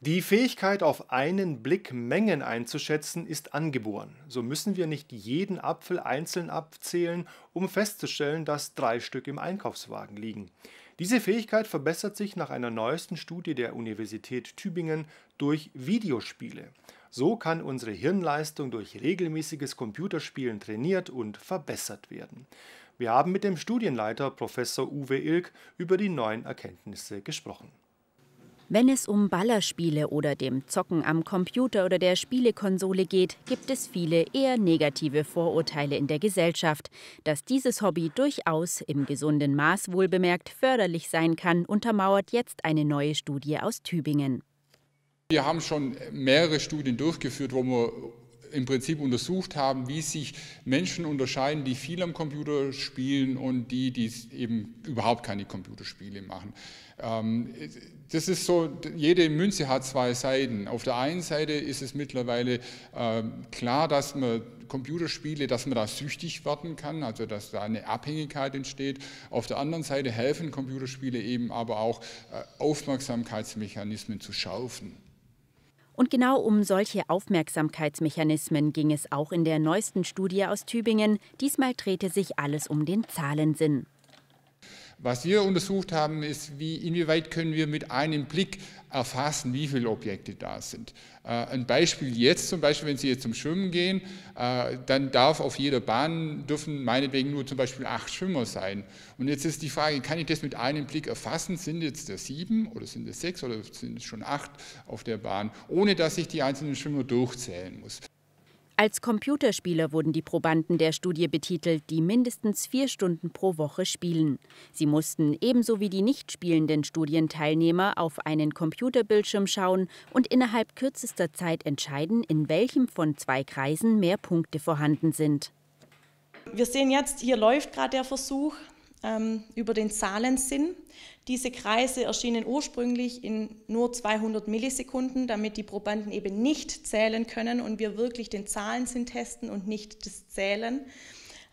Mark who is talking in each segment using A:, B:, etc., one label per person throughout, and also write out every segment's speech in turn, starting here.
A: Die Fähigkeit, auf einen Blick Mengen einzuschätzen, ist angeboren. So müssen wir nicht jeden Apfel einzeln abzählen, um festzustellen, dass drei Stück im Einkaufswagen liegen. Diese Fähigkeit verbessert sich nach einer neuesten Studie der Universität Tübingen durch Videospiele. So kann unsere Hirnleistung durch regelmäßiges Computerspielen trainiert und verbessert werden. Wir haben mit dem Studienleiter Professor Uwe Ilk über die neuen Erkenntnisse gesprochen.
B: Wenn es um Ballerspiele oder dem Zocken am Computer oder der Spielekonsole geht, gibt es viele eher negative Vorurteile in der Gesellschaft. Dass dieses Hobby durchaus im gesunden Maß wohlbemerkt förderlich sein kann, untermauert jetzt eine neue Studie aus Tübingen.
C: Wir haben schon mehrere Studien durchgeführt, wo wir im Prinzip untersucht haben, wie sich Menschen unterscheiden, die viel am Computer spielen und die, die eben überhaupt keine Computerspiele machen. Ähm, das ist so, jede Münze hat zwei Seiten. Auf der einen Seite ist es mittlerweile ähm, klar, dass man Computerspiele, dass man da süchtig werden kann, also dass da eine Abhängigkeit entsteht. Auf der anderen Seite helfen Computerspiele eben aber auch äh, Aufmerksamkeitsmechanismen zu schaufen.
B: Und genau um solche Aufmerksamkeitsmechanismen ging es auch in der neuesten Studie aus Tübingen. Diesmal drehte sich alles um den Zahlensinn.
C: Was wir untersucht haben, ist, wie, inwieweit können wir mit einem Blick erfassen, wie viele Objekte da sind. Äh, ein Beispiel jetzt zum Beispiel, wenn Sie jetzt zum Schwimmen gehen, äh, dann darf auf jeder Bahn, dürfen meinetwegen nur zum Beispiel acht Schwimmer sein. Und jetzt ist die Frage, kann ich das mit einem Blick erfassen? Sind jetzt der sieben oder sind es sechs oder sind es schon acht auf der Bahn, ohne dass ich die einzelnen Schwimmer durchzählen muss?
B: Als Computerspieler wurden die Probanden der Studie betitelt, die mindestens vier Stunden pro Woche spielen. Sie mussten ebenso wie die nicht spielenden Studienteilnehmer auf einen Computerbildschirm schauen und innerhalb kürzester Zeit entscheiden, in welchem von zwei Kreisen mehr Punkte vorhanden sind.
D: Wir sehen jetzt, hier läuft gerade der Versuch ähm, über den Zahlensinn. Diese Kreise erschienen ursprünglich in nur 200 Millisekunden, damit die Probanden eben nicht zählen können und wir wirklich den Zahlensinn testen und nicht das Zählen.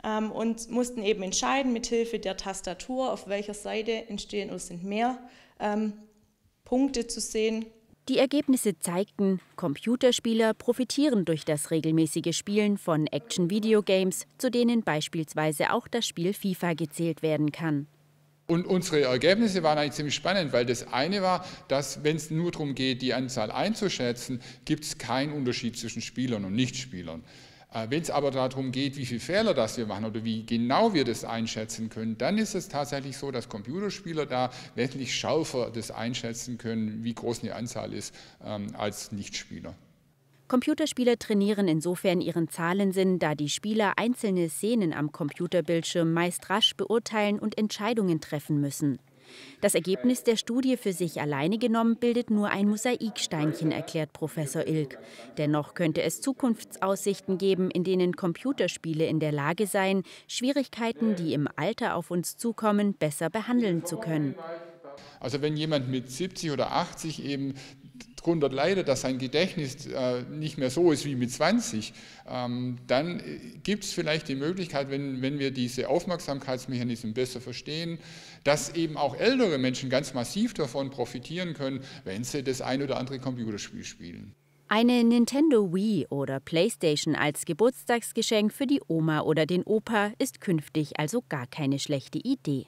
D: Ähm, und mussten eben entscheiden mit Hilfe der Tastatur, auf welcher Seite entstehen oder sind mehr ähm, Punkte zu sehen.
B: Die Ergebnisse zeigten, Computerspieler profitieren durch das regelmäßige Spielen von Action-Videogames, zu denen beispielsweise auch das Spiel FIFA gezählt werden kann.
C: Und unsere Ergebnisse waren eigentlich ziemlich spannend, weil das eine war, dass wenn es nur darum geht, die Anzahl einzuschätzen, gibt es keinen Unterschied zwischen Spielern und Nichtspielern. Äh, wenn es aber darum geht, wie viele Fehler das wir machen oder wie genau wir das einschätzen können, dann ist es tatsächlich so, dass Computerspieler da wesentlich schärfer das einschätzen können, wie groß eine Anzahl ist, ähm, als Nichtspieler.
B: Computerspieler trainieren insofern ihren Zahlensinn, da die Spieler einzelne Szenen am Computerbildschirm meist rasch beurteilen und Entscheidungen treffen müssen. Das Ergebnis der Studie für sich alleine genommen bildet nur ein Mosaiksteinchen, erklärt Professor Ilk. Dennoch könnte es Zukunftsaussichten geben, in denen Computerspiele in der Lage seien, Schwierigkeiten, die im Alter auf uns zukommen, besser behandeln zu können.
C: Also wenn jemand mit 70 oder 80 eben darunter leidet, dass sein Gedächtnis äh, nicht mehr so ist wie mit 20, ähm, dann äh, gibt es vielleicht die Möglichkeit, wenn, wenn wir diese Aufmerksamkeitsmechanismen besser verstehen, dass eben auch ältere Menschen ganz massiv davon profitieren können, wenn sie das ein oder andere Computerspiel spielen.
B: Eine Nintendo Wii oder PlayStation als Geburtstagsgeschenk für die Oma oder den Opa ist künftig also gar keine schlechte Idee.